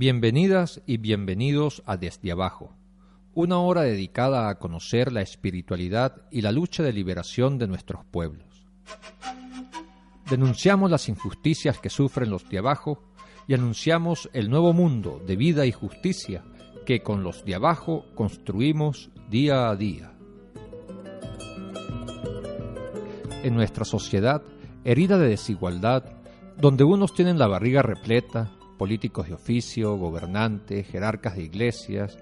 Bienvenidas y bienvenidos a Desde Abajo, una hora dedicada a conocer la espiritualidad y la lucha de liberación de nuestros pueblos. Denunciamos las injusticias que sufren los de abajo y anunciamos el nuevo mundo de vida y justicia que con los de abajo construimos día a día. En nuestra sociedad, herida de desigualdad, donde unos tienen la barriga repleta, políticos de oficio, gobernantes, jerarcas de iglesias,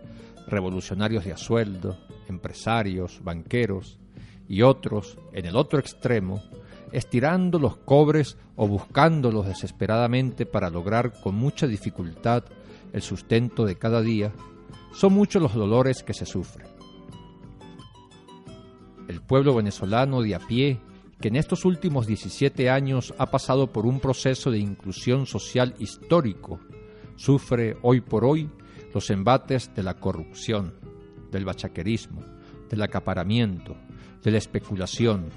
revolucionarios de a sueldo, empresarios, banqueros, y otros, en el otro extremo, estirando los cobres o buscándolos desesperadamente para lograr con mucha dificultad el sustento de cada día, son muchos los dolores que se sufren. El pueblo venezolano de a pie que en estos últimos 17 años ha pasado por un proceso de inclusión social histórico, sufre hoy por hoy los embates de la corrupción, del bachaquerismo, del acaparamiento, de la especulación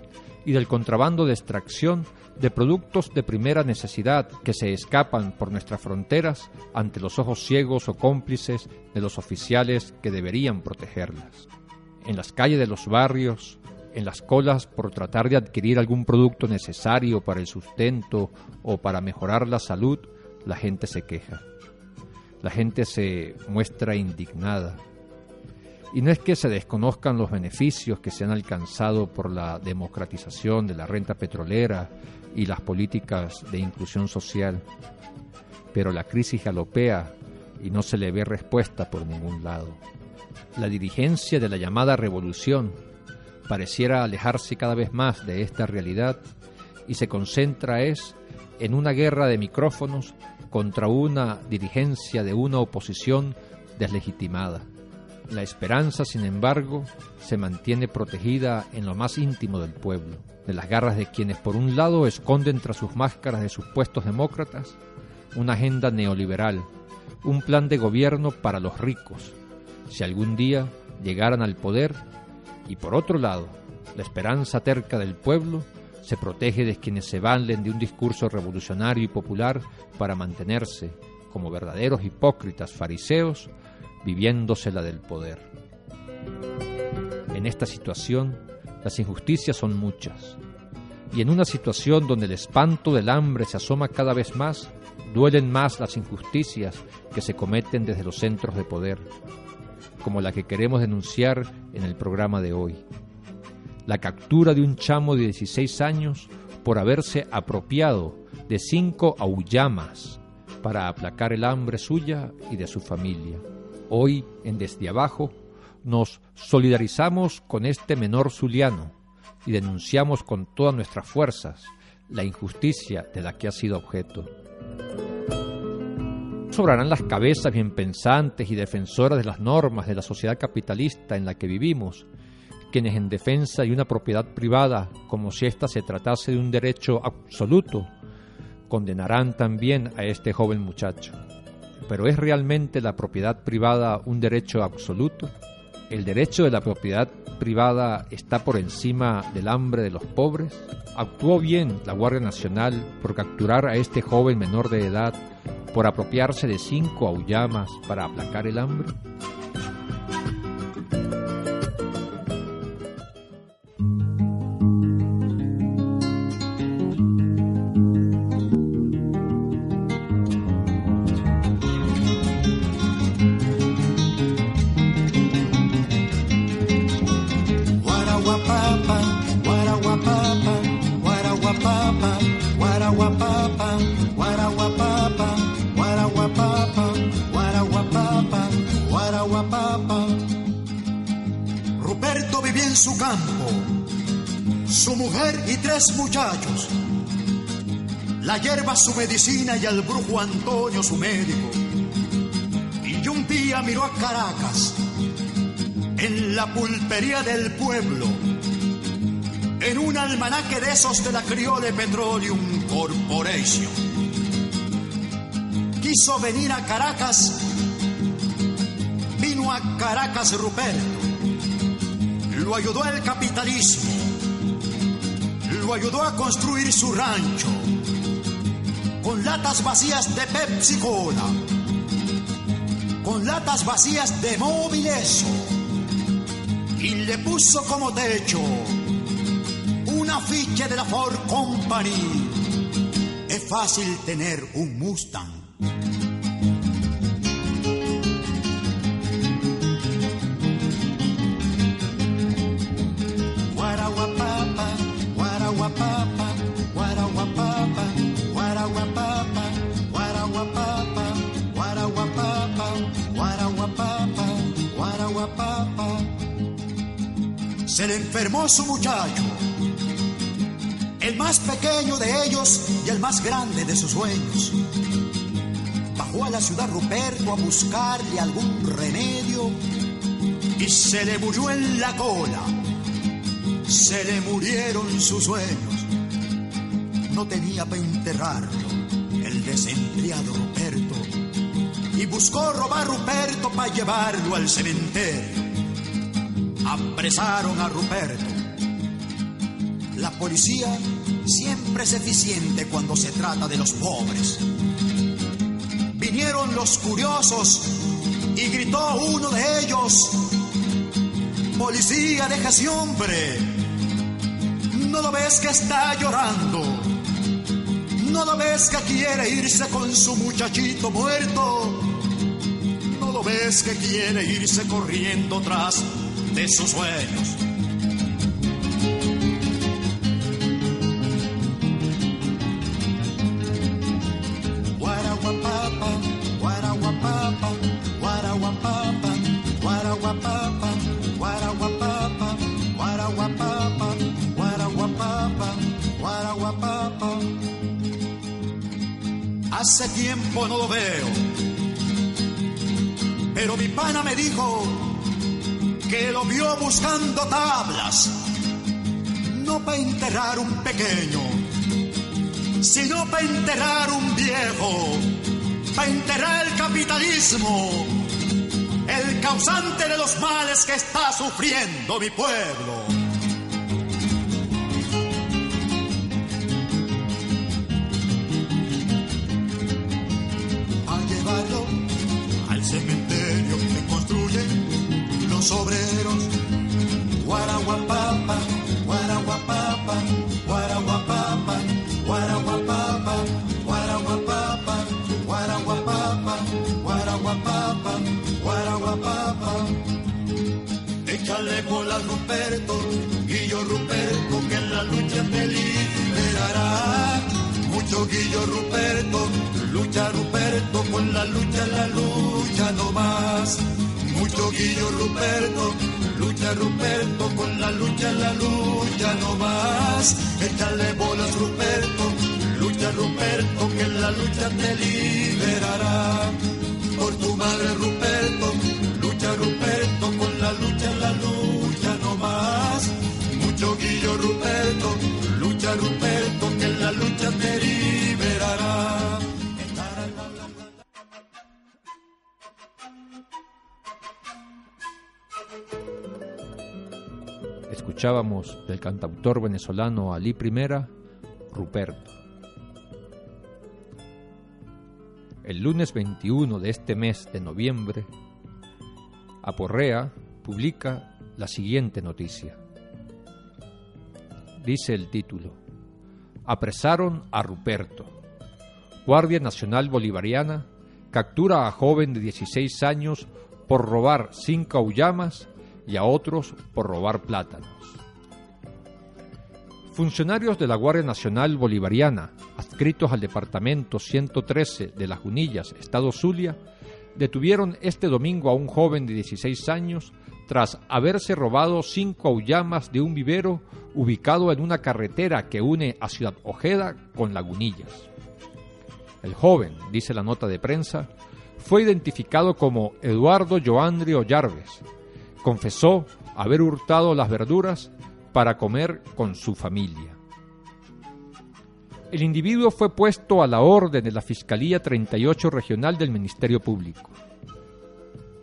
y del contrabando de extracción de productos de primera necesidad que se escapan por nuestras fronteras ante los ojos ciegos o cómplices de los oficiales que deberían protegerlas. En las calles de los barrios, en las colas por tratar de adquirir algún producto necesario para el sustento o para mejorar la salud, la gente se queja. La gente se muestra indignada. Y no es que se desconozcan los beneficios que se han alcanzado por la democratización de la renta petrolera y las políticas de inclusión social, pero la crisis galopea y no se le ve respuesta por ningún lado. La dirigencia de la llamada revolución pareciera alejarse cada vez más de esta realidad y se concentra es en una guerra de micrófonos contra una dirigencia de una oposición deslegitimada. La esperanza, sin embargo, se mantiene protegida en lo más íntimo del pueblo, de las garras de quienes por un lado esconden tras sus máscaras de supuestos demócratas una agenda neoliberal, un plan de gobierno para los ricos, si algún día llegaran al poder y por otro lado, la esperanza terca del pueblo se protege de quienes se valen de un discurso revolucionario y popular para mantenerse, como verdaderos hipócritas fariseos, viviéndosela del poder. En esta situación, las injusticias son muchas, y en una situación donde el espanto del hambre se asoma cada vez más, duelen más las injusticias que se cometen desde los centros de poder, como la que queremos denunciar en el programa de hoy. La captura de un chamo de 16 años por haberse apropiado de cinco aullamas para aplacar el hambre suya y de su familia. Hoy, en Desde Abajo, nos solidarizamos con este menor zuliano y denunciamos con todas nuestras fuerzas la injusticia de la que ha sido objeto sobrarán las cabezas bien pensantes y defensoras de las normas de la sociedad capitalista en la que vivimos, quienes en defensa de una propiedad privada, como si ésta se tratase de un derecho absoluto, condenarán también a este joven muchacho. Pero ¿es realmente la propiedad privada un derecho absoluto? ¿El derecho de la propiedad privada está por encima del hambre de los pobres? ¿Actuó bien la Guardia Nacional por capturar a este joven menor de edad por apropiarse de cinco aullamas para aplacar el hambre? Hierba su medicina y al brujo Antonio su médico. Y un día miró a Caracas, en la pulpería del pueblo, en un almanaque de esos de la Criole Petroleum Corporation. Quiso venir a Caracas, vino a Caracas Ruperto, lo ayudó el capitalismo ayudó a construir su rancho con latas vacías de Pepsi Cola con latas vacías de móvil eso y le puso como techo un afiche de la Ford Company. Es fácil tener un Mustang. Se le enfermó su muchacho, el más pequeño de ellos y el más grande de sus sueños. Bajó a la ciudad Ruperto a buscarle algún remedio y se le murió en la cola. Se le murieron sus sueños. No tenía para enterrarlo el desempleado Ruperto. Y buscó robar Ruperto para llevarlo al cementerio. Apresaron a Ruperto. La policía siempre es eficiente cuando se trata de los pobres. Vinieron los curiosos y gritó uno de ellos, Policía, deja ese hombre. ¿No lo ves que está llorando? ¿No lo ves que quiere irse con su muchachito muerto? ¿No lo ves que quiere irse corriendo tras de sus sueños? Guaraguapapa, guaraguapapa, guaraguapapa, guaraguapapa, guaraguapapa, guaraguapapa, guaraguapapa, guaraguapapa. Hace tiempo no lo veo, pero mi pana me dijo que lo vio buscando tablas, no para enterrar un pequeño sino para enterrar un viejo, para enterrar el capitalismo, el causante de los males que está sufriendo mi pueblo. Guillo Ruperto, lucha Ruperto, con la lucha, la lucha no más. Mucho Guillo Ruperto, lucha Ruperto, con la lucha, la lucha no más. Échale bolas Ruperto, lucha Ruperto, que la lucha te liberará. Por tu madre Ruperto, lucha Ruperto, con la lucha, la lucha no más. Mucho Guillo Ruperto, lucha Ruperto, que la lucha te liberará. Escuchábamos del cantautor venezolano Ali Primera, Ruperto. El lunes 21 de este mes de noviembre, Aporrea publica la siguiente noticia. Dice el título, Apresaron a Ruperto. Guardia Nacional Bolivariana captura a joven de 16 años por robar cinco aullamas y a otros por robar plátanos. Funcionarios de la Guardia Nacional Bolivariana, adscritos al Departamento 113 de Las Junillas, Estado Zulia, detuvieron este domingo a un joven de 16 años tras haberse robado cinco aullamas de un vivero ubicado en una carretera que une a Ciudad Ojeda con Lagunillas. El joven, dice la nota de prensa, fue identificado como Eduardo Joandri Ollarves. Confesó haber hurtado las verduras para comer con su familia. El individuo fue puesto a la orden de la Fiscalía 38 Regional del Ministerio Público.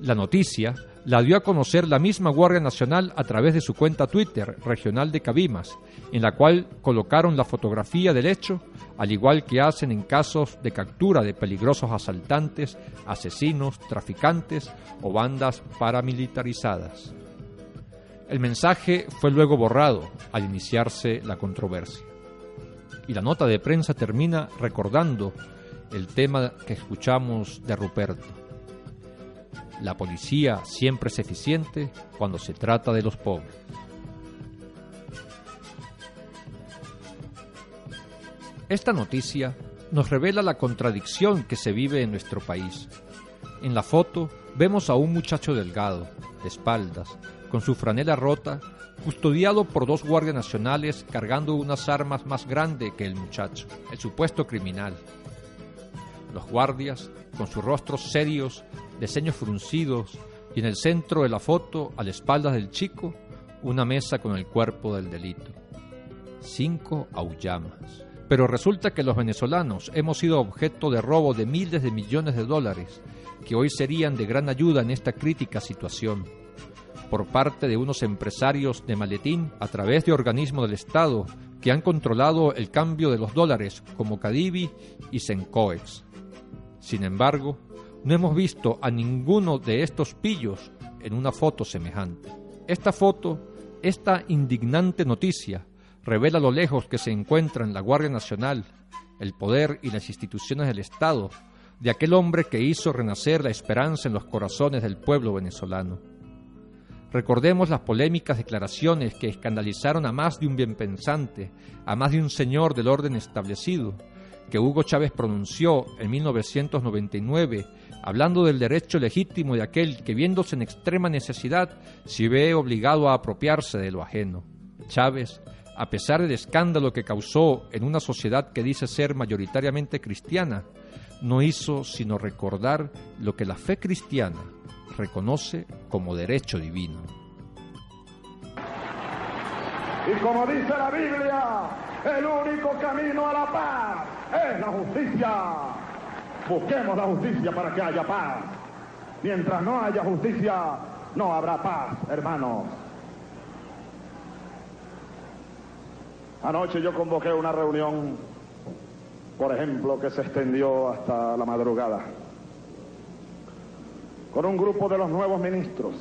La noticia la dio a conocer la misma Guardia Nacional a través de su cuenta Twitter regional de Cabimas, en la cual colocaron la fotografía del hecho, al igual que hacen en casos de captura de peligrosos asaltantes, asesinos, traficantes o bandas paramilitarizadas. El mensaje fue luego borrado al iniciarse la controversia. Y la nota de prensa termina recordando el tema que escuchamos de Ruperto. La policía siempre es eficiente cuando se trata de los pobres. Esta noticia nos revela la contradicción que se vive en nuestro país. En la foto vemos a un muchacho delgado, de espaldas, con su franela rota, custodiado por dos guardias nacionales cargando unas armas más grandes que el muchacho, el supuesto criminal. Los guardias, con sus rostros serios, de ceños fruncidos, y en el centro de la foto, a la espalda del chico, una mesa con el cuerpo del delito. Cinco aullamas. Pero resulta que los venezolanos hemos sido objeto de robo de miles de millones de dólares, que hoy serían de gran ayuda en esta crítica situación, por parte de unos empresarios de maletín a través de organismos del Estado que han controlado el cambio de los dólares como Cadivi y Sencoex. Sin embargo, no hemos visto a ninguno de estos pillos en una foto semejante. Esta foto, esta indignante noticia, revela lo lejos que se encuentran la Guardia Nacional, el poder y las instituciones del Estado de aquel hombre que hizo renacer la esperanza en los corazones del pueblo venezolano. Recordemos las polémicas declaraciones que escandalizaron a más de un bienpensante, a más de un señor del orden establecido, que Hugo Chávez pronunció en 1999, hablando del derecho legítimo de aquel que viéndose en extrema necesidad se ve obligado a apropiarse de lo ajeno. Chávez, a pesar del escándalo que causó en una sociedad que dice ser mayoritariamente cristiana, no hizo sino recordar lo que la fe cristiana reconoce como derecho divino. Y como dice la Biblia, el único camino a la paz es la justicia. Busquemos la justicia para que haya paz. Mientras no haya justicia, no habrá paz, hermanos. Anoche yo convoqué una reunión, por ejemplo, que se extendió hasta la madrugada, con un grupo de los nuevos ministros.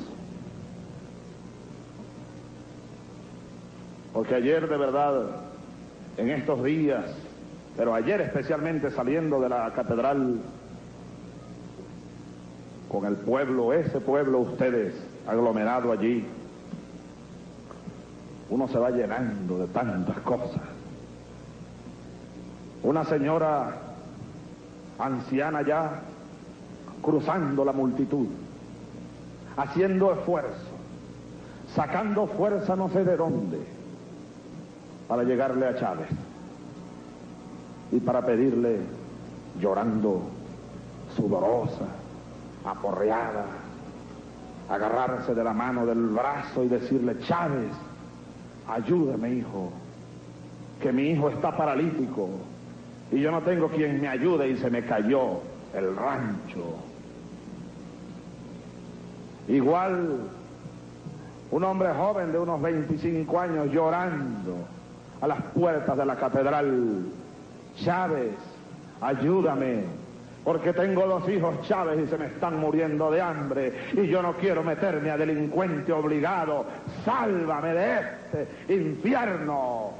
Porque ayer de verdad, en estos días, pero ayer especialmente saliendo de la catedral con el pueblo, ese pueblo ustedes, aglomerado allí, uno se va llenando de tantas cosas. Una señora anciana ya cruzando la multitud, haciendo esfuerzo, sacando fuerza no sé de dónde para llegarle a Chávez y para pedirle, llorando, sudorosa, aporreada, agarrarse de la mano del brazo y decirle, Chávez, ayúdame hijo, que mi hijo está paralítico y yo no tengo quien me ayude y se me cayó el rancho. Igual un hombre joven de unos 25 años llorando a las puertas de la catedral Chávez, ayúdame, porque tengo dos hijos Chávez y se me están muriendo de hambre y yo no quiero meterme a delincuente obligado. Sálvame de este infierno.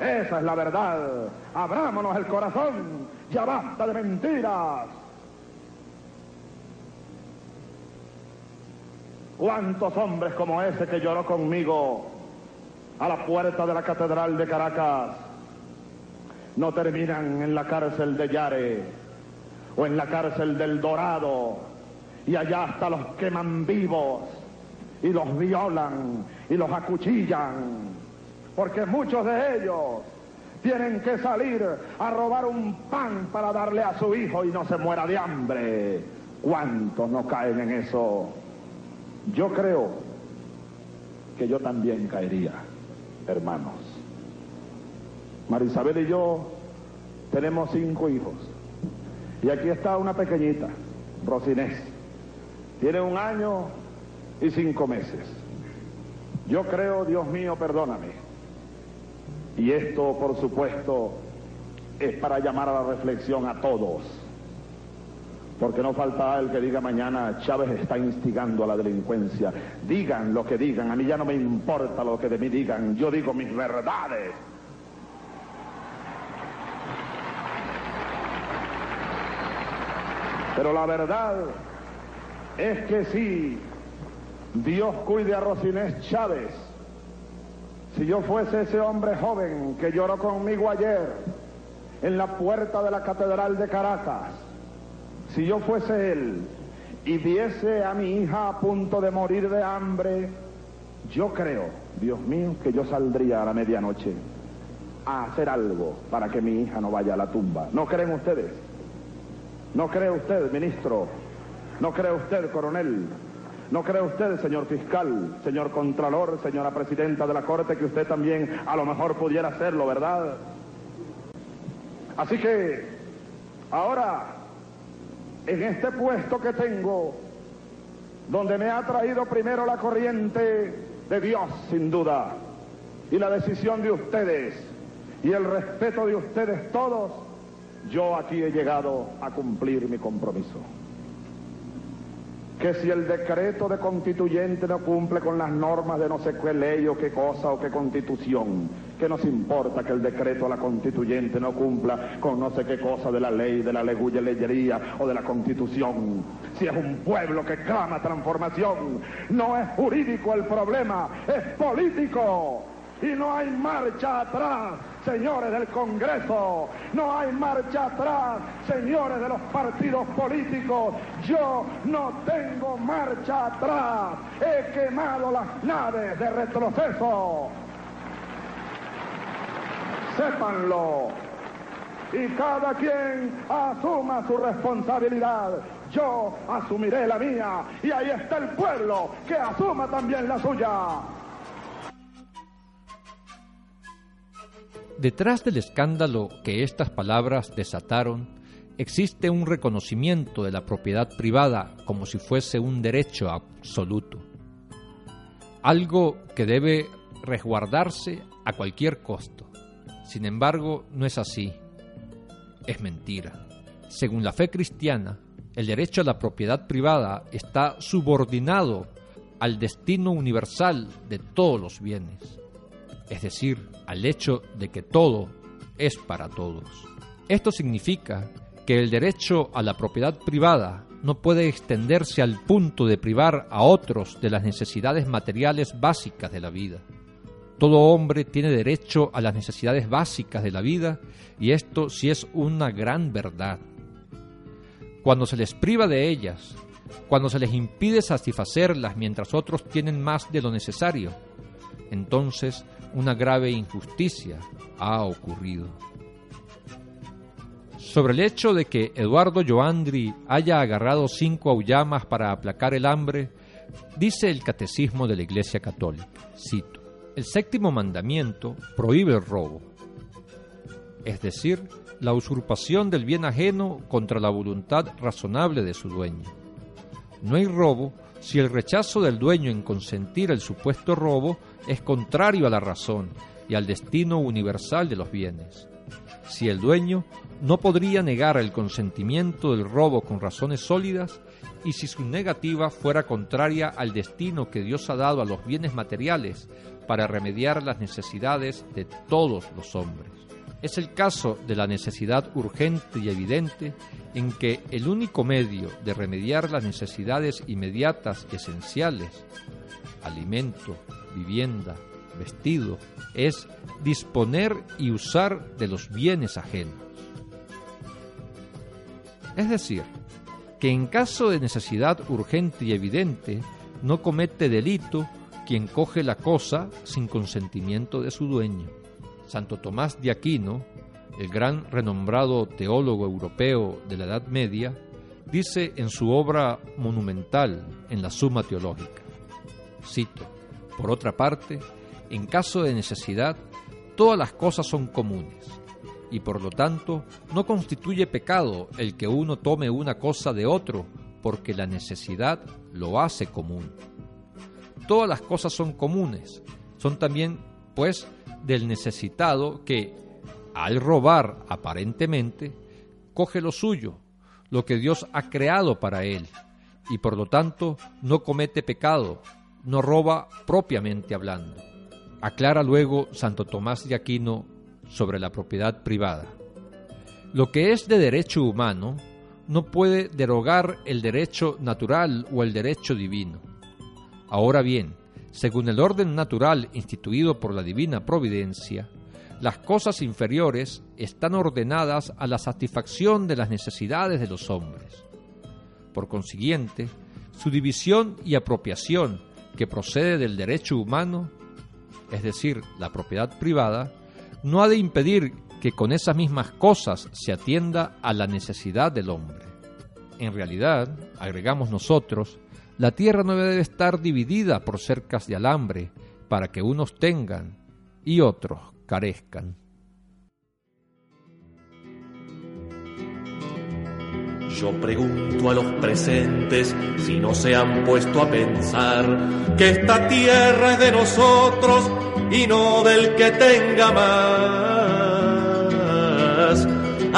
Esa es la verdad. Abrámonos el corazón. Ya basta de mentiras. ¿Cuántos hombres como ese que lloró conmigo a la puerta de la Catedral de Caracas no terminan en la cárcel de Yare o en la cárcel del Dorado y allá hasta los queman vivos y los violan y los acuchillan porque muchos de ellos tienen que salir a robar un pan para darle a su hijo y no se muera de hambre. ¿Cuántos no caen en eso? Yo creo que yo también caería hermanos. Marisabel y yo tenemos cinco hijos. Y aquí está una pequeñita, Rosinés. Tiene un año y cinco meses. Yo creo, Dios mío, perdóname. Y esto, por supuesto, es para llamar a la reflexión a todos. Porque no falta el que diga mañana, Chávez está instigando a la delincuencia. Digan lo que digan, a mí ya no me importa lo que de mí digan, yo digo mis verdades. Pero la verdad es que si Dios cuide a Rosinés Chávez, si yo fuese ese hombre joven que lloró conmigo ayer en la puerta de la Catedral de Caracas, si yo fuese él y viese a mi hija a punto de morir de hambre, yo creo, Dios mío, que yo saldría a la medianoche a hacer algo para que mi hija no vaya a la tumba. ¿No creen ustedes? ¿No cree usted, ministro? ¿No cree usted, coronel? ¿No cree usted, señor fiscal, señor contralor, señora presidenta de la Corte, que usted también a lo mejor pudiera hacerlo, verdad? Así que, ahora, en este puesto que tengo, donde me ha traído primero la corriente de Dios, sin duda, y la decisión de ustedes, y el respeto de ustedes todos, yo aquí he llegado a cumplir mi compromiso. Que si el decreto de constituyente no cumple con las normas de no sé qué ley o qué cosa o qué constitución, que nos importa que el decreto de la constituyente no cumpla con no sé qué cosa de la ley, de la leyería o de la constitución. Si es un pueblo que clama transformación, no es jurídico el problema, es político y no hay marcha atrás, señores del Congreso, no hay marcha atrás, señores de los partidos políticos. Yo no tengo marcha atrás, he quemado las naves de retroceso. Sépanlo. Y cada quien asuma su responsabilidad. Yo asumiré la mía. Y ahí está el pueblo que asuma también la suya. Detrás del escándalo que estas palabras desataron, existe un reconocimiento de la propiedad privada como si fuese un derecho absoluto. Algo que debe resguardarse a cualquier costo. Sin embargo, no es así. Es mentira. Según la fe cristiana, el derecho a la propiedad privada está subordinado al destino universal de todos los bienes es decir, al hecho de que todo es para todos. Esto significa que el derecho a la propiedad privada no puede extenderse al punto de privar a otros de las necesidades materiales básicas de la vida. Todo hombre tiene derecho a las necesidades básicas de la vida y esto sí es una gran verdad. Cuando se les priva de ellas, cuando se les impide satisfacerlas mientras otros tienen más de lo necesario, entonces una grave injusticia ha ocurrido. Sobre el hecho de que Eduardo Joandri haya agarrado cinco aullamas para aplacar el hambre, dice el Catecismo de la Iglesia Católica, cito, el séptimo mandamiento prohíbe el robo, es decir, la usurpación del bien ajeno contra la voluntad razonable de su dueño. No hay robo si el rechazo del dueño en consentir el supuesto robo es contrario a la razón y al destino universal de los bienes. Si el dueño no podría negar el consentimiento del robo con razones sólidas y si su negativa fuera contraria al destino que Dios ha dado a los bienes materiales para remediar las necesidades de todos los hombres. Es el caso de la necesidad urgente y evidente en que el único medio de remediar las necesidades inmediatas y esenciales, alimento, vivienda, vestido, es disponer y usar de los bienes ajenos. Es decir, que en caso de necesidad urgente y evidente, no comete delito quien coge la cosa sin consentimiento de su dueño. Santo Tomás de Aquino, el gran renombrado teólogo europeo de la Edad Media, dice en su obra monumental en la Suma Teológica, cito, por otra parte, en caso de necesidad, todas las cosas son comunes, y por lo tanto no constituye pecado el que uno tome una cosa de otro porque la necesidad lo hace común. Todas las cosas son comunes, son también, pues, del necesitado que, al robar aparentemente, coge lo suyo, lo que Dios ha creado para él, y por lo tanto no comete pecado, no roba propiamente hablando. Aclara luego Santo Tomás de Aquino sobre la propiedad privada. Lo que es de derecho humano no puede derogar el derecho natural o el derecho divino. Ahora bien, según el orden natural instituido por la divina providencia, las cosas inferiores están ordenadas a la satisfacción de las necesidades de los hombres. Por consiguiente, su división y apropiación, que procede del derecho humano, es decir, la propiedad privada, no ha de impedir que con esas mismas cosas se atienda a la necesidad del hombre. En realidad, agregamos nosotros, la tierra no debe estar dividida por cercas de alambre para que unos tengan y otros carezcan. Yo pregunto a los presentes si no se han puesto a pensar que esta tierra es de nosotros y no del que tenga más.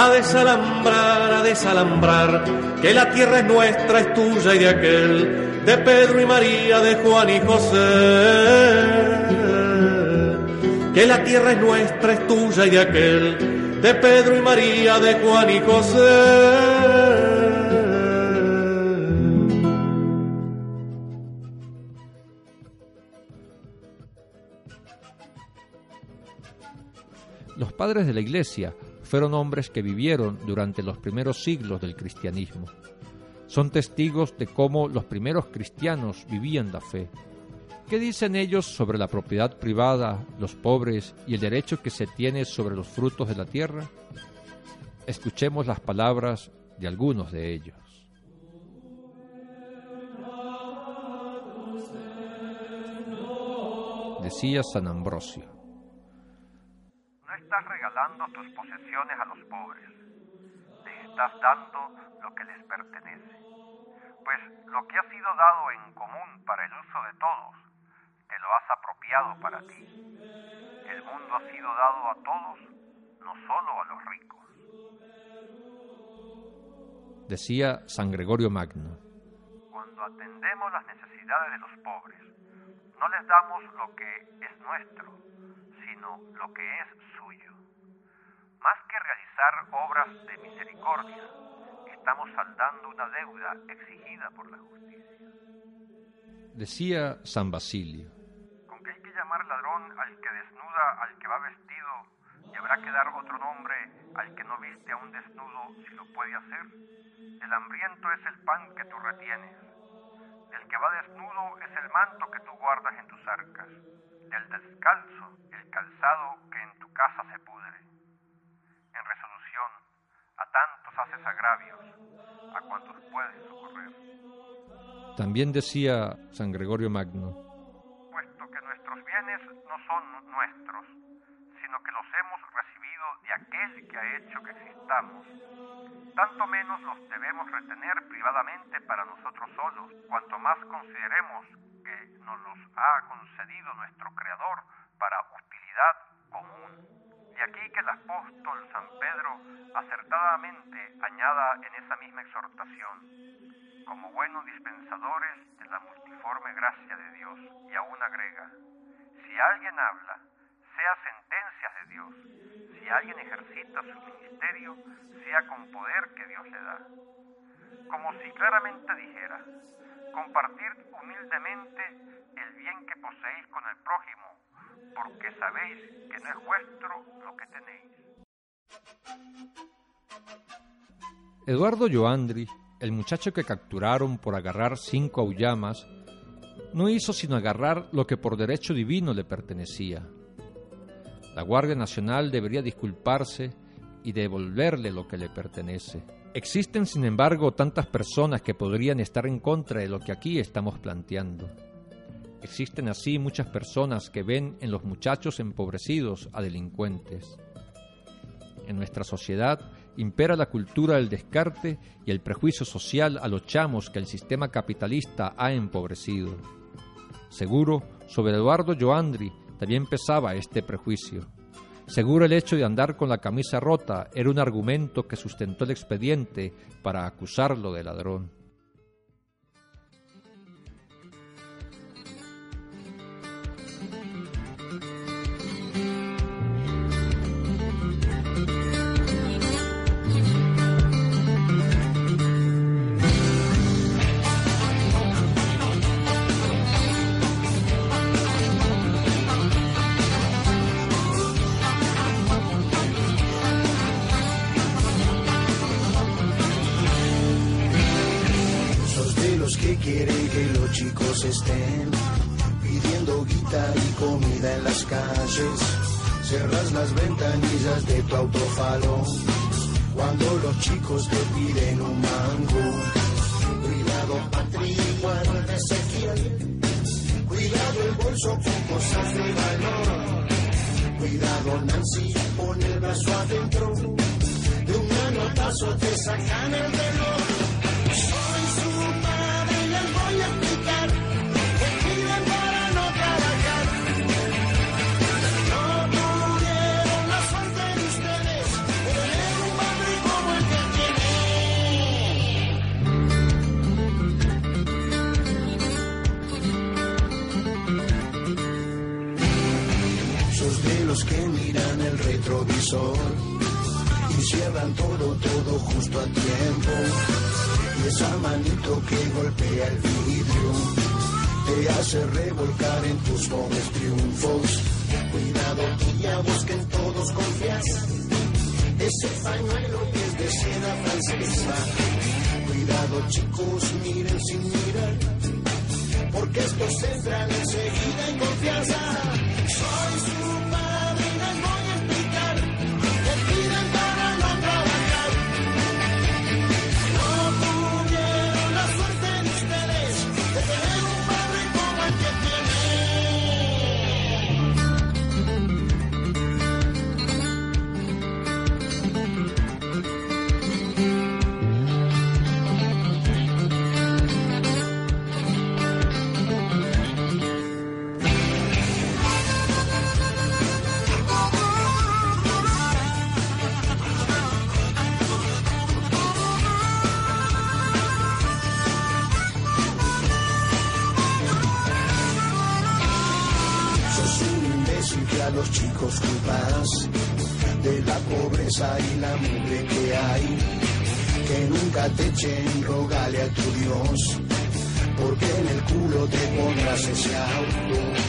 A desalambrar, a desalambrar, que la tierra es nuestra, es tuya y de aquel, de Pedro y María, de Juan y José. Que la tierra es nuestra, es tuya y de aquel, de Pedro y María, de Juan y José. Los padres de la Iglesia fueron hombres que vivieron durante los primeros siglos del cristianismo. Son testigos de cómo los primeros cristianos vivían la fe. ¿Qué dicen ellos sobre la propiedad privada, los pobres y el derecho que se tiene sobre los frutos de la tierra? Escuchemos las palabras de algunos de ellos. Decía San Ambrosio estás regalando tus posesiones a los pobres, te estás dando lo que les pertenece. Pues lo que ha sido dado en común para el uso de todos, te lo has apropiado para ti. El mundo ha sido dado a todos, no solo a los ricos. Decía San Gregorio Magno. Cuando atendemos las necesidades de los pobres, no les damos lo que es nuestro, sino lo que es suyo. Más que realizar obras de misericordia, estamos saldando una deuda exigida por la justicia. Decía San Basilio. Con que hay que llamar ladrón al que desnuda al que va vestido y habrá que dar otro nombre al que no viste a un desnudo si lo puede hacer. El hambriento es el pan que tú retienes. El que va desnudo es el manto que tú guardas en tus arcas del descalzo el calzado que en tu casa se pudre. En resolución, a tantos haces agravios, a cuantos puedes socorrer. También decía San Gregorio Magno, puesto que nuestros bienes no son nuestros, sino que los hemos recibido de aquel que ha hecho que existamos, tanto menos los debemos retener privadamente para nosotros solos, cuanto más consideremos que nos los ha concedido nuestro Creador para utilidad común. De aquí que el apóstol San Pedro acertadamente añada en esa misma exhortación, como buenos dispensadores de la multiforme gracia de Dios, y aún agrega, si alguien habla, sea sentencias de Dios, si alguien ejercita su ministerio, sea con poder que Dios le da. Como si claramente dijera, compartir humildemente el bien que poseéis con el prójimo, porque sabéis que no es vuestro lo que tenéis. Eduardo Joandri, el muchacho que capturaron por agarrar cinco aullamas, no hizo sino agarrar lo que por derecho divino le pertenecía. La Guardia Nacional debería disculparse y devolverle lo que le pertenece. Existen, sin embargo, tantas personas que podrían estar en contra de lo que aquí estamos planteando. Existen así muchas personas que ven en los muchachos empobrecidos a delincuentes. En nuestra sociedad impera la cultura del descarte y el prejuicio social a los chamos que el sistema capitalista ha empobrecido. Seguro, sobre Eduardo Joandri también pesaba este prejuicio. Seguro el hecho de andar con la camisa rota era un argumento que sustentó el expediente para acusarlo de ladrón. Estén pidiendo guita y comida en las calles. Cerras las ventanillas de tu autofalo cuando los chicos te piden un mango. Cuidado, Patrick, Ezequiel. Cuidado el bolso con cosas de valor. Cuidado, Nancy, pon el brazo adentro. De un manotazo te sacan el reloj. Que miran el retrovisor y cierran todo, todo justo a tiempo. Y esa manito que golpea el vidrio te hace revolcar en tus pobres triunfos. Cuidado, tía, busquen todos confías. Ese pañuelo que es de seda francesa. Cuidado, chicos, miren sin mirar. Porque estos entran enseguida en confianza. Y la mugre que hay. Que nunca te echen, rogale a tu Dios, porque en el culo te pondrás ese auto.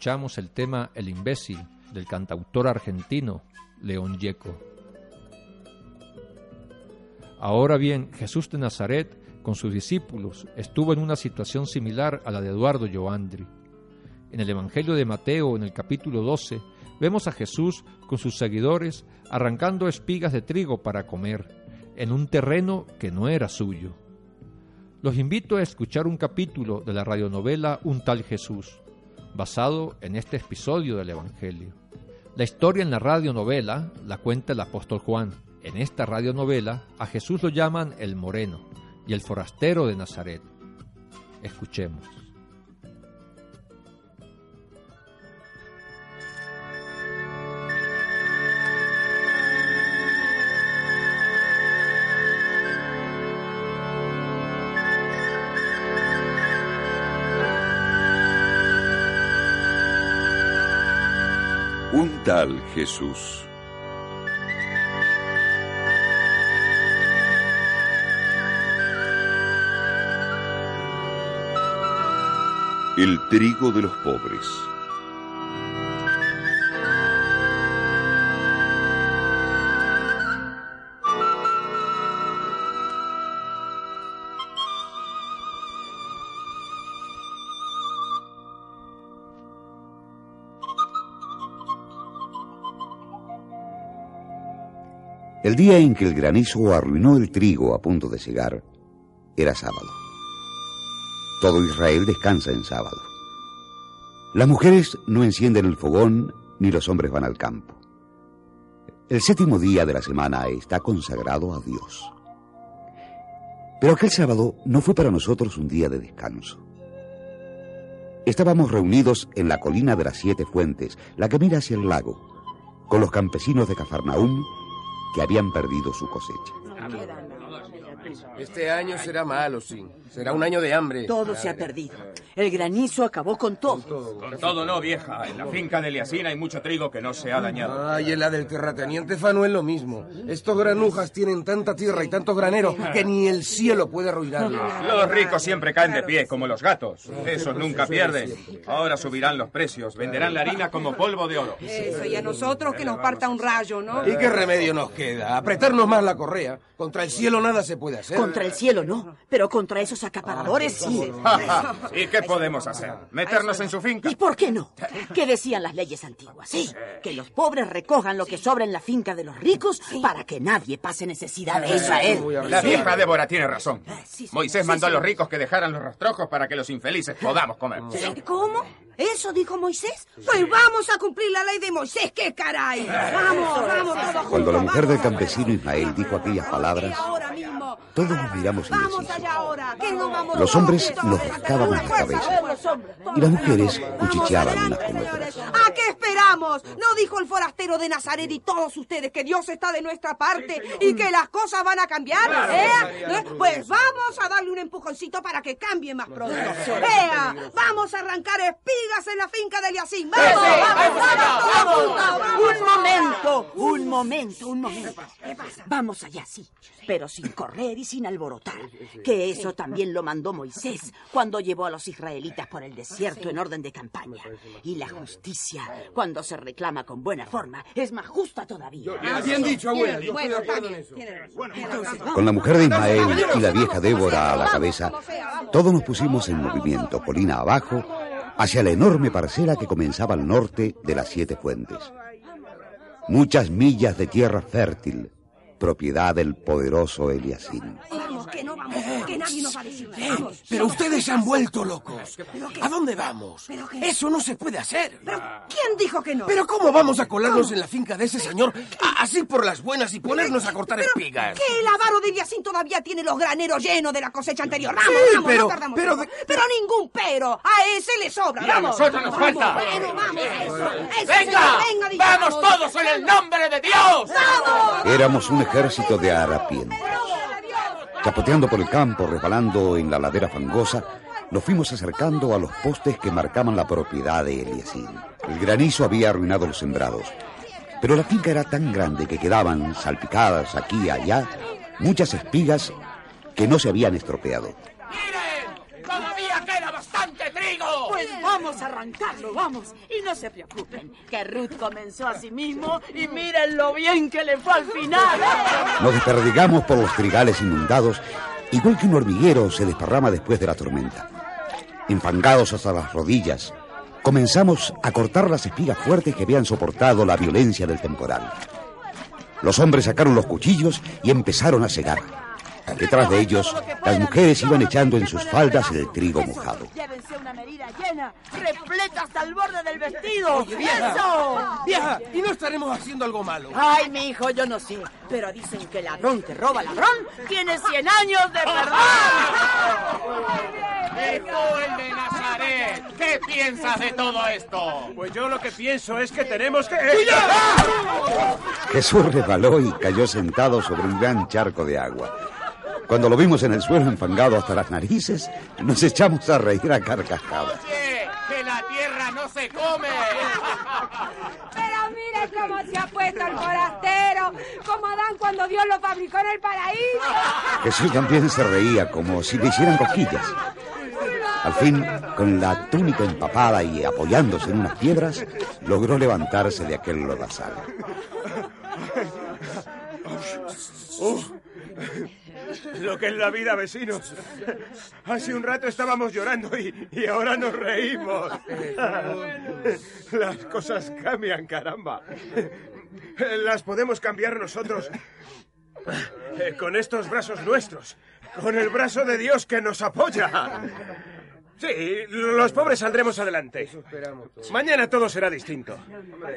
Escuchamos el tema El imbécil del cantautor argentino León Yeco. Ahora bien, Jesús de Nazaret con sus discípulos estuvo en una situación similar a la de Eduardo Joandri. En el Evangelio de Mateo, en el capítulo 12, vemos a Jesús con sus seguidores arrancando espigas de trigo para comer, en un terreno que no era suyo. Los invito a escuchar un capítulo de la radionovela Un tal Jesús, basado en este episodio del Evangelio. La historia en la radionovela la cuenta el apóstol Juan. En esta radionovela a Jesús lo llaman el Moreno y el forastero de Nazaret. Escuchemos. Un tal Jesús. El trigo de los pobres. El día en que el granizo arruinó el trigo a punto de cegar era sábado. Todo Israel descansa en sábado. Las mujeres no encienden el fogón ni los hombres van al campo. El séptimo día de la semana está consagrado a Dios. Pero aquel sábado no fue para nosotros un día de descanso. Estábamos reunidos en la colina de las siete fuentes, la que mira hacia el lago, con los campesinos de Cafarnaúm que habían perdido su cosecha. Este año será malo, sí. Será un año de hambre. Todo se ha perdido. El granizo acabó con todo. Con todo no, vieja. En la finca de Liasina hay mucho trigo que no se ha dañado. Ay, en la del terrateniente Fanuel lo mismo. Estos granujas tienen tanta tierra y tanto granero que ni el cielo puede arruinarlos. Los ricos siempre caen de pie, como los gatos. Esos nunca pierden. Ahora subirán los precios. Venderán la harina como polvo de oro. Eso, y a nosotros que nos parta un rayo, ¿no? ¿Y qué remedio nos queda? Apretarnos más la correa. Contra el cielo nada se puede hacer. Contra el cielo no, pero contra esos acaparadores sí. ¿Y qué podemos hacer? ¿Meternos en su finca? ¿Y por qué no? ¿Qué decían las leyes antiguas? Sí, que los pobres recojan lo que sobra en la finca de los ricos para que nadie pase necesidad de Israel. La vieja Débora tiene razón. Moisés mandó a los ricos que dejaran los rastrojos para que los infelices podamos comer. ¿Cómo? ¿Eso dijo Moisés? Pues vamos a cumplir la ley de Moisés, ¡qué caray! Vamos, vamos, todos Cuando la juntos, mujer del campesino Ismael dijo aquellas palabras, todos nos miramos Vamos indecisos. allá ahora, que no vamos Los hombres nos rascaban la cabeza y las mujeres cuchicheaban unas con otras. ¿A qué esperamos? ¿No dijo el forastero de Nazaret y todos ustedes que Dios está de nuestra parte y que las cosas van a cambiar? ¿Eh? ¿Eh? Pues vamos a darle un empujoncito para que cambie más pronto. Vamos a arrancar espigas en la finca de Eliasín. ¡Vamos! ¡Vamos! ¡Vamos! vamos! Un momento, un momento, un momento. Vamos allá, sí, pero sin correr y sin alborotar. Que eso también lo mandó Moisés cuando llevó a los israelitas por el desierto en orden de campaña. Y la justicia, cuando se reclama con buena forma, es más justa todavía. Bien dicho, abuela. Con la mujer de Ismael y la vieja Débora a la cabeza, todos nos pusimos en movimiento, colina abajo, hacia la enorme parcela que comenzaba al norte de las siete fuentes. Muchas millas de tierra fértil, propiedad del poderoso Eliasín. Nadie nos va a decir nada. Vamos. Pero ustedes se han vuelto locos. ¿A dónde vamos? Eso no se puede hacer. ¿Quién dijo que no? ¿Pero cómo vamos a colarnos en la finca de ese señor a- así por las buenas y ponernos a cortar espigas? Que el avaro de Eliasín todavía tiene los graneros llenos de la cosecha anterior. Vamos, Sí, vamos, pero- no perdamos pero tiempo. de- Pero ningún pero. A ese le sobra. Y a vamos. nosotros nos falta. Bueno, vamos, eso. eso, ¡Venga! señor, venga, digamos. ¡Vamos todos en el nombre de Dios! ¡Vamos! Éramos un ejército de harapientos. Chapoteando por el campo, resbalando en la ladera fangosa, nos fuimos acercando a los postes que marcaban la propiedad de Eliasín. El granizo había arruinado los sembrados, pero la finca era tan grande que quedaban salpicadas aquí y allá muchas espigas que no se habían estropeado. ¡Miren! ¡Todavía queda bastante trigo! Vamos a arrancarlo, vamos. Y no se preocupen, que Ruth comenzó a sí mismo y miren lo bien que le fue al final. Nos desperdigamos por los trigales inundados, igual que un hormiguero se desparrama después de la tormenta. Enfangados hasta las rodillas, comenzamos a cortar las espigas fuertes que habían soportado la violencia del temporal. Los hombres sacaron los cuchillos y empezaron a cegar. Detrás de ellos, las mujeres iban echando en sus faldas el trigo mojado. Llévense una medida llena, repleta hasta el borde del vestido. vieja. ¡Eso! Vieja, ¿y no estaremos haciendo algo malo? Ay, mi hijo, yo no sé, pero dicen que ladrón que roba ladrón tiene 100 años de perdón. el de Nazaret! ¿Qué piensas de todo esto? Pues yo lo que pienso es que tenemos que... Jesús resbaló y cayó sentado sobre un gran charco de agua. Cuando lo vimos en el suelo enfangado hasta las narices, nos echamos a reír a carcajadas. ¡Oye! ¡Que la tierra no se come! Pero mire cómo se ha puesto el forastero, como Adán cuando Dios lo fabricó en el paraíso. Jesús también se reía como si le hicieran cosquillas. Al fin, con la túnica empapada y apoyándose en unas piedras, logró levantarse de aquel lodazal. Lo que es la vida, vecinos. Hace un rato estábamos llorando y, y ahora nos reímos. Las cosas cambian, caramba. Las podemos cambiar nosotros eh, con estos brazos nuestros, con el brazo de Dios que nos apoya. Sí, los pobres saldremos adelante. Mañana todo será distinto.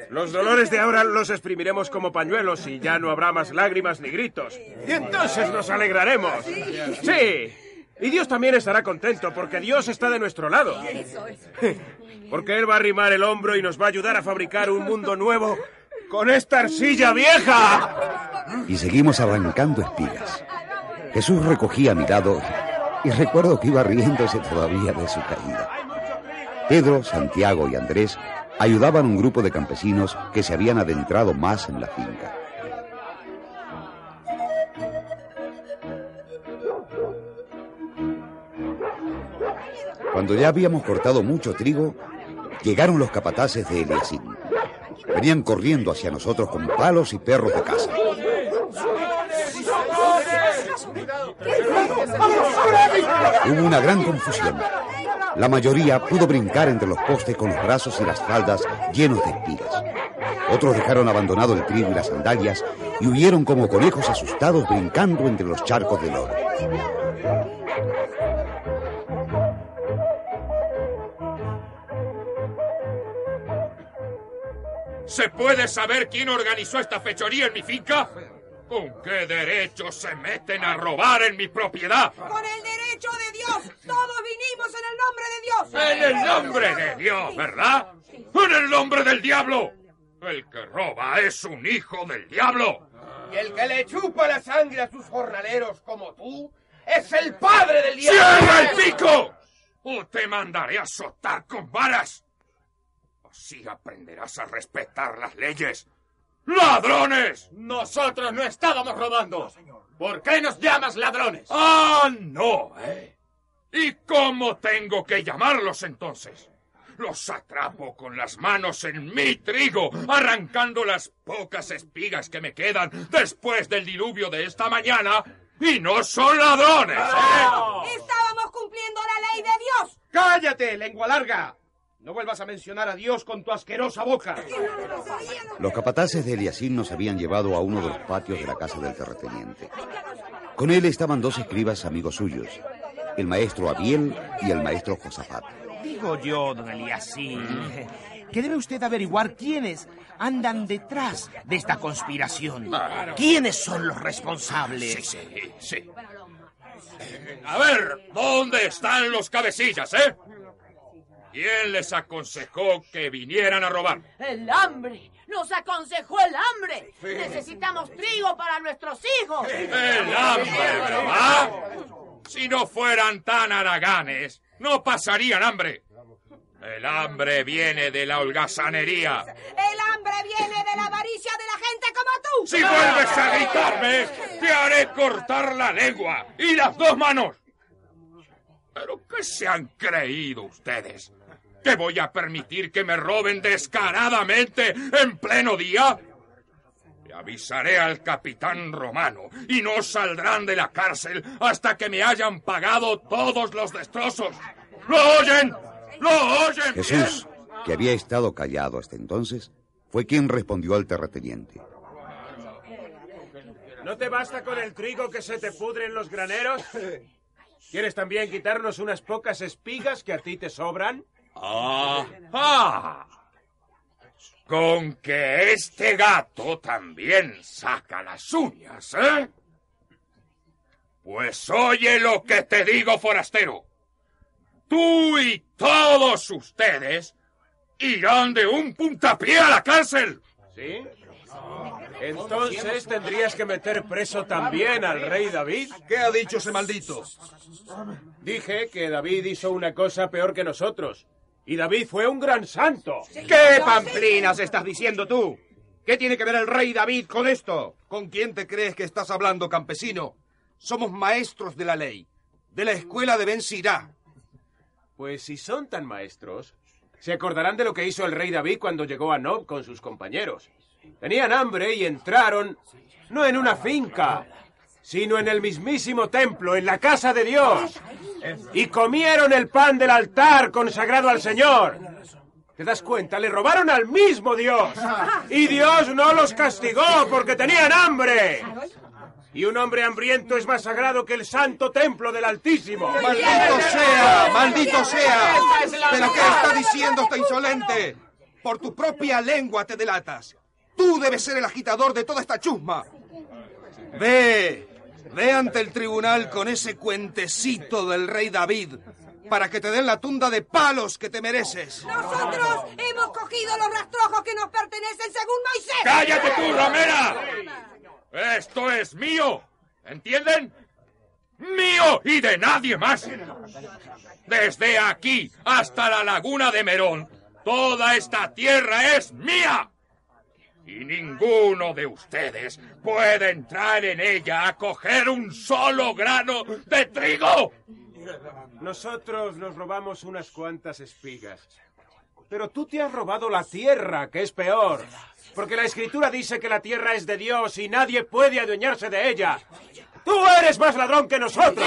Los dolores de ahora los exprimiremos como pañuelos y ya no habrá más lágrimas ni gritos. Y entonces nos alegraremos. Sí. Y Dios también estará contento porque Dios está de nuestro lado. Porque Él va a arrimar el hombro y nos va a ayudar a fabricar un mundo nuevo con esta arcilla vieja. Y seguimos arrancando espigas. Jesús recogía a mi lado y recuerdo que iba riéndose todavía de su caída. Pedro, Santiago y Andrés ayudaban a un grupo de campesinos que se habían adentrado más en la finca. Cuando ya habíamos cortado mucho trigo, llegaron los capataces de Eliasín. Venían corriendo hacia nosotros con palos y perros de caza. Hubo una gran confusión. La mayoría pudo brincar entre los postes con los brazos y las faldas llenos de espigas. Otros dejaron abandonado el trigo y las sandalias y huyeron como conejos asustados brincando entre los charcos de lodo. ¿Se puede saber quién organizó esta fechoría en mi finca? ¿Con qué derecho se meten a robar en mi propiedad? Con el derecho de Dios. Todos vinimos en el nombre de Dios. En el nombre de Dios, ¿verdad? En el nombre del diablo. El que roba es un hijo del diablo. Y el que le chupa la sangre a sus jornaleros como tú es el padre del diablo. ¡Cierra el pico! O te mandaré a azotar con varas. Así aprenderás a respetar las leyes. ¡Ladrones! Nosotros no estábamos robando. ¿Por qué nos llamas ladrones? ¡Ah, no! ¿eh? ¿Y cómo tengo que llamarlos entonces? Los atrapo con las manos en mi trigo, arrancando las pocas espigas que me quedan después del diluvio de esta mañana. Y no son ladrones, ¿eh? Estábamos cumpliendo la ley de Dios. ¡Cállate, lengua larga! No vuelvas a mencionar a Dios con tu asquerosa boca. Los capataces de Eliasín nos habían llevado a uno de los patios de la casa del terrateniente. Con él estaban dos escribas amigos suyos, el maestro Abiel y el maestro Josafat. Digo yo, don Eliasín, que debe usted averiguar quiénes andan detrás de esta conspiración. ¿Quiénes son los responsables? Sí, sí, sí. A ver, ¿dónde están los cabecillas, eh? ¿Quién les aconsejó que vinieran a robar? El hambre. Nos aconsejó el hambre. Necesitamos trigo para nuestros hijos. El hambre, ¿verdad? Si no fueran tan haraganes, no pasarían hambre. El hambre viene de la holgazanería. El hambre viene de la avaricia de la gente como tú. Si vuelves a gritarme, te haré cortar la lengua y las dos manos. ¿Pero qué se han creído ustedes? ¿Que voy a permitir que me roben descaradamente en pleno día? Le avisaré al capitán romano y no saldrán de la cárcel hasta que me hayan pagado todos los destrozos. ¿Lo oyen? ¿Lo oyen? Jesús, que había estado callado hasta entonces, fue quien respondió al terrateniente. ¿No te basta con el trigo que se te pudre en los graneros? ¿Quieres también quitarnos unas pocas espigas que a ti te sobran? Ah, ah. Con que este gato también saca las uñas, ¿eh? Pues oye lo que te digo, forastero. tú y todos ustedes irán de un puntapié a la cárcel. ¿Sí? Entonces tendrías que meter preso también al rey David. ¿Qué ha dicho ese maldito? Dije que David hizo una cosa peor que nosotros. Y David fue un gran santo. ¿Qué pamplinas estás diciendo tú? ¿Qué tiene que ver el rey David con esto? ¿Con quién te crees que estás hablando, campesino? Somos maestros de la ley, de la escuela de Ben Sirá. Pues si son tan maestros, se acordarán de lo que hizo el rey David cuando llegó a Nob con sus compañeros. Tenían hambre y entraron, no en una finca, sino en el mismísimo templo, en la casa de Dios. Y comieron el pan del altar consagrado al Señor. ¿Te das cuenta? Le robaron al mismo Dios. Y Dios no los castigó porque tenían hambre. Y un hombre hambriento es más sagrado que el santo templo del Altísimo. ¡Maldito sea! ¡Maldito sea! ¿Pero qué está diciendo este insolente? Por tu propia lengua te delatas. Tú debes ser el agitador de toda esta chusma. Ve, ve ante el tribunal con ese cuentecito del rey David para que te den la tunda de palos que te mereces. Nosotros hemos cogido los rastrojos que nos pertenecen según Moisés. ¡Cállate tú, Romera! Esto es mío. ¿Entienden? Mío y de nadie más. Desde aquí hasta la laguna de Merón, toda esta tierra es mía. Y ninguno de ustedes puede entrar en ella a coger un solo grano de trigo. Nosotros nos robamos unas cuantas espigas. Pero tú te has robado la tierra, que es peor. Porque la escritura dice que la tierra es de Dios y nadie puede adueñarse de ella. ¡Tú eres más ladrón que nosotros!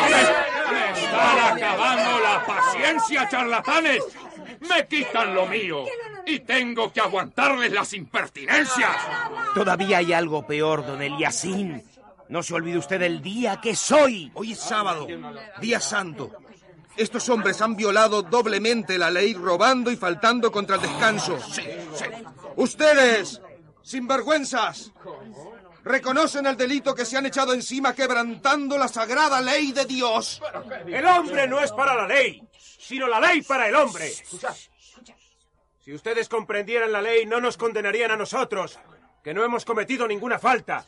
¡Me están acabando la paciencia, charlatanes! ¡Me quitan lo mío! Y tengo que aguantarles las impertinencias. Todavía hay algo peor, don Eliasín. No se olvide usted del día que soy. Hoy es sábado, día santo. Estos hombres han violado doblemente la ley, robando y faltando contra el descanso. Sí, sí. Ustedes, sinvergüenzas, reconocen el delito que se han echado encima quebrantando la sagrada ley de Dios. El hombre no es para la ley, sino la ley para el hombre. Si ustedes comprendieran la ley, no nos condenarían a nosotros, que no hemos cometido ninguna falta.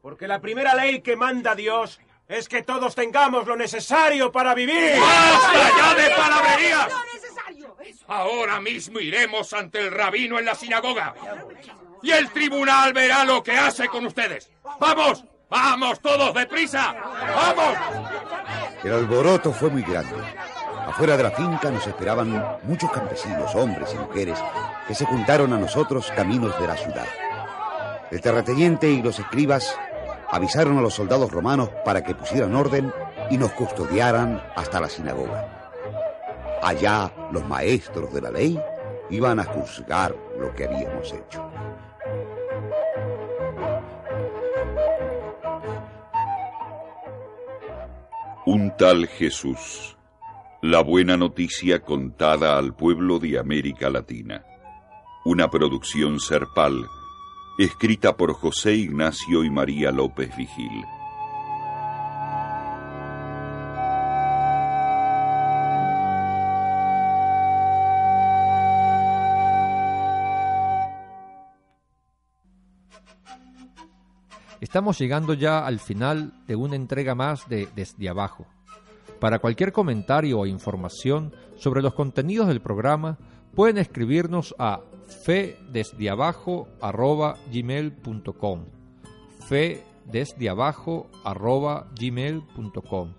Porque la primera ley que manda Dios es que todos tengamos lo necesario para vivir. ¡Basta ya de palabrerías! Ahora mismo iremos ante el rabino en la sinagoga. Y el tribunal verá lo que hace con ustedes. ¡Vamos! ¡Vamos todos deprisa! ¡Vamos! El alboroto fue muy grande. Afuera de la finca nos esperaban muchos campesinos, hombres y mujeres, que se juntaron a nosotros caminos de la ciudad. El terrateniente y los escribas avisaron a los soldados romanos para que pusieran orden y nos custodiaran hasta la sinagoga. Allá los maestros de la ley iban a juzgar lo que habíamos hecho. Un tal Jesús. La buena noticia contada al pueblo de América Latina. Una producción serpal, escrita por José Ignacio y María López Vigil. Estamos llegando ya al final de una entrega más de Desde Abajo. Para cualquier comentario o información sobre los contenidos del programa, pueden escribirnos a fedesdeabajo.gmail.com fedesdeabajo.gmail.com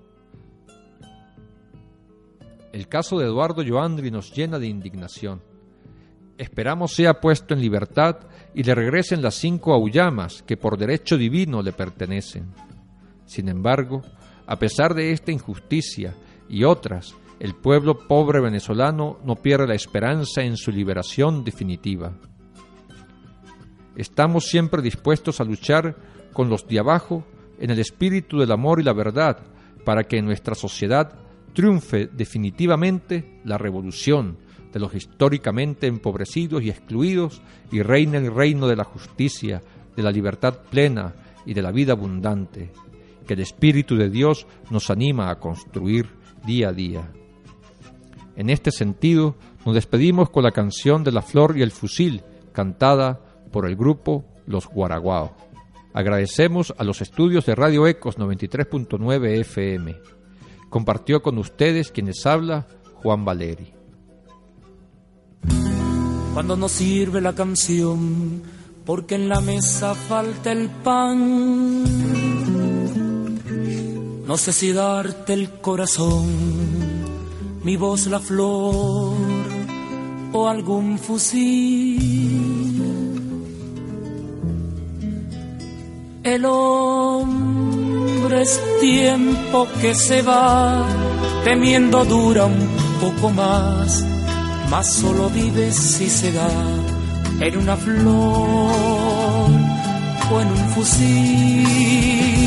El caso de Eduardo Joandri nos llena de indignación. Esperamos sea puesto en libertad y le regresen las cinco aullamas que por derecho divino le pertenecen. Sin embargo, a pesar de esta injusticia y otras, el pueblo pobre venezolano no pierde la esperanza en su liberación definitiva. Estamos siempre dispuestos a luchar con los de abajo en el espíritu del amor y la verdad para que en nuestra sociedad triunfe definitivamente la revolución de los históricamente empobrecidos y excluidos y reine el reino de la justicia, de la libertad plena y de la vida abundante, que el Espíritu de Dios nos anima a construir día a día. En este sentido, nos despedimos con la canción de la flor y el fusil, cantada por el grupo Los Guaraguao. Agradecemos a los estudios de Radio Ecos 93.9 FM. Compartió con ustedes quienes habla Juan Valeri. Cuando nos sirve la canción, porque en la mesa falta el pan. No sé si darte el corazón, mi voz la flor o algún fusil. El hombre es tiempo que se va, temiendo dura un poco más, más solo vive si se da en una flor o en un fusil.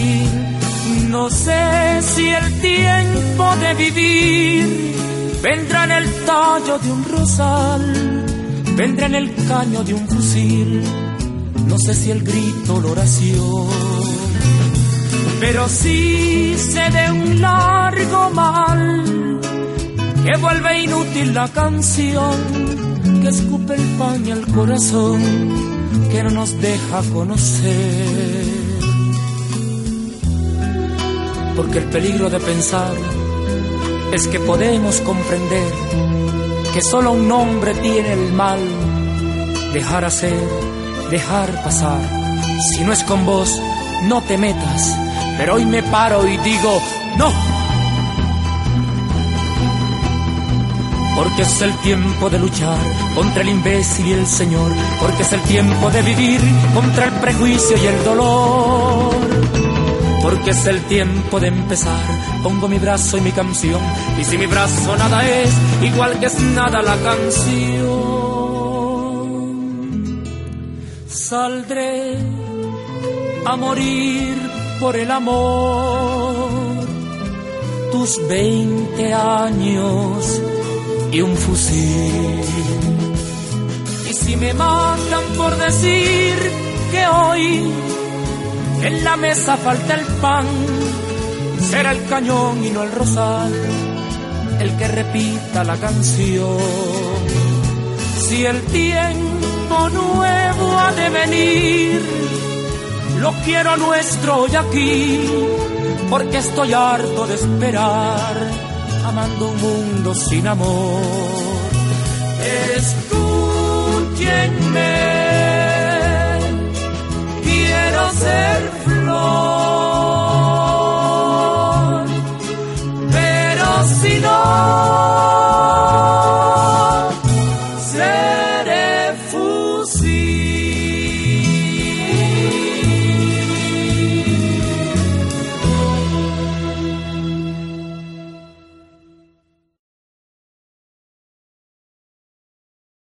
No sé si el tiempo de vivir vendrá en el tallo de un rosal, vendrá en el caño de un fusil no sé si el grito, la oración, pero sí sé de un largo mal que vuelve inútil la canción, que escupe el pan y el corazón, que no nos deja conocer. Porque el peligro de pensar es que podemos comprender que solo un hombre tiene el mal, dejar hacer dejar pasar. Si no es con vos, no te metas. Pero hoy me paro y digo, no. Porque es el tiempo de luchar contra el imbécil y el Señor. Porque es el tiempo de vivir contra el prejuicio y el dolor. Porque es el tiempo de empezar. Pongo mi brazo y mi canción. Y si mi brazo nada es, igual que es nada la canción. saldré a morir por el amor. Tus veinte años y un fusil. Y si me matan por decir que hoy en la mesa falta el pan, será el cañón y no el rosal el que repita la canción. Si el tiempo nuevo ha de venir, lo quiero nuestro y aquí, porque estoy harto de esperar, amando un mundo sin amor. Escúchenme ser flor, pero si no...